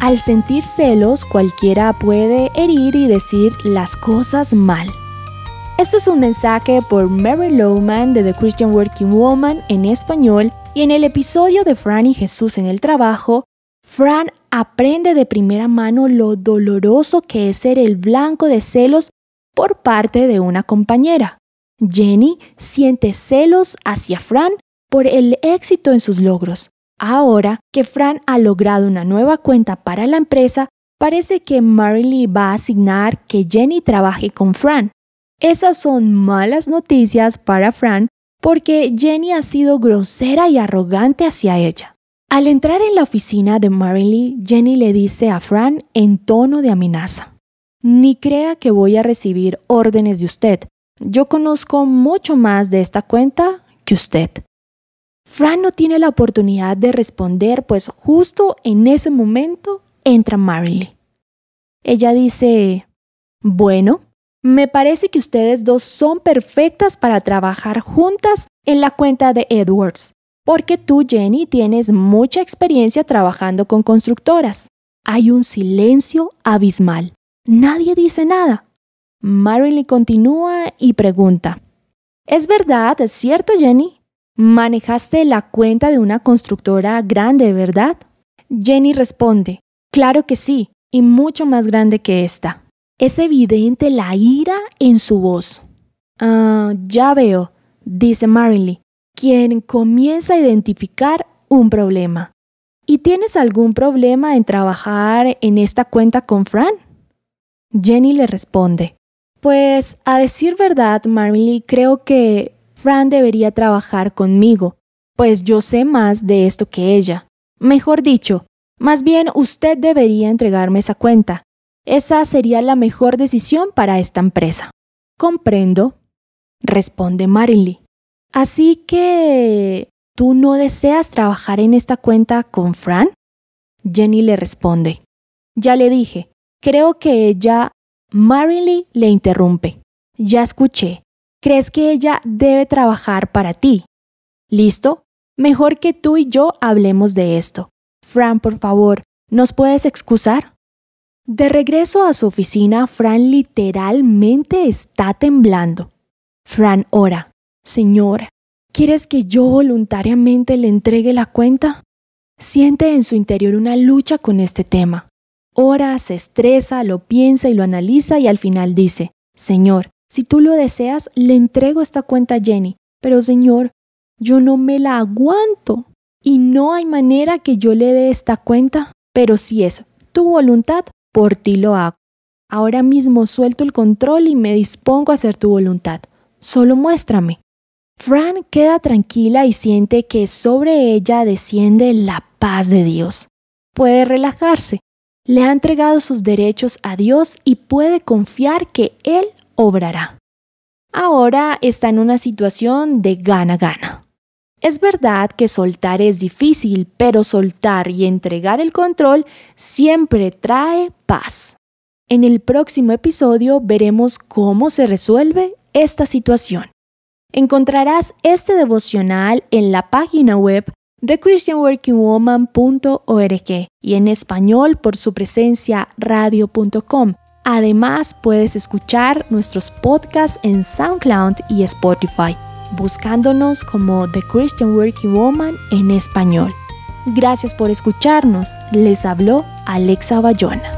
Al sentir celos, cualquiera puede herir y decir las cosas mal. Esto es un mensaje por Mary Lowman de The Christian Working Woman en español y en el episodio de Fran y Jesús en el trabajo, Fran aprende de primera mano lo doloroso que es ser el blanco de celos por parte de una compañera. Jenny siente celos hacia Fran por el éxito en sus logros. Ahora que Fran ha logrado una nueva cuenta para la empresa, parece que Marley va a asignar que Jenny trabaje con Fran. Esas son malas noticias para Fran porque Jenny ha sido grosera y arrogante hacia ella. Al entrar en la oficina de Marley, Jenny le dice a Fran en tono de amenaza, Ni crea que voy a recibir órdenes de usted. Yo conozco mucho más de esta cuenta que usted. Fran no tiene la oportunidad de responder, pues justo en ese momento entra Marley. Ella dice, bueno, me parece que ustedes dos son perfectas para trabajar juntas en la cuenta de Edwards, porque tú, Jenny, tienes mucha experiencia trabajando con constructoras. Hay un silencio abismal. Nadie dice nada. Marley continúa y pregunta, ¿Es verdad, es cierto, Jenny, Manejaste la cuenta de una constructora grande, ¿verdad? Jenny responde, claro que sí, y mucho más grande que esta. Es evidente la ira en su voz. Ah, ya veo, dice Marilyn, quien comienza a identificar un problema. ¿Y tienes algún problema en trabajar en esta cuenta con Fran? Jenny le responde, pues a decir verdad, Marilyn, creo que Fran debería trabajar conmigo, pues yo sé más de esto que ella. Mejor dicho, más bien usted debería entregarme esa cuenta. Esa sería la mejor decisión para esta empresa. Comprendo, responde Marilyn. Así que... ¿Tú no deseas trabajar en esta cuenta con Fran? Jenny le responde. Ya le dije, creo que ella... Marilyn le interrumpe. Ya escuché, crees que ella debe trabajar para ti. ¿Listo? Mejor que tú y yo hablemos de esto. Fran, por favor, ¿nos puedes excusar? De regreso a su oficina, Fran literalmente está temblando. Fran ora, Señor, ¿quieres que yo voluntariamente le entregue la cuenta? Siente en su interior una lucha con este tema. Ora, se estresa, lo piensa y lo analiza y al final dice, Señor, si tú lo deseas, le entrego esta cuenta a Jenny. Pero Señor, yo no me la aguanto y no hay manera que yo le dé esta cuenta. Pero si es tu voluntad, por ti lo hago. Ahora mismo suelto el control y me dispongo a hacer tu voluntad. Solo muéstrame. Fran queda tranquila y siente que sobre ella desciende la paz de Dios. Puede relajarse. Le ha entregado sus derechos a Dios y puede confiar que Él obrará. Ahora está en una situación de gana-gana. Es verdad que soltar es difícil, pero soltar y entregar el control siempre trae paz. En el próximo episodio veremos cómo se resuelve esta situación. Encontrarás este devocional en la página web de christianworkingwoman.org y en español por su presencia radio.com Además, puedes escuchar nuestros podcasts en SoundCloud y Spotify, buscándonos como The Christian Working Woman en español. Gracias por escucharnos. Les habló Alexa Bayona.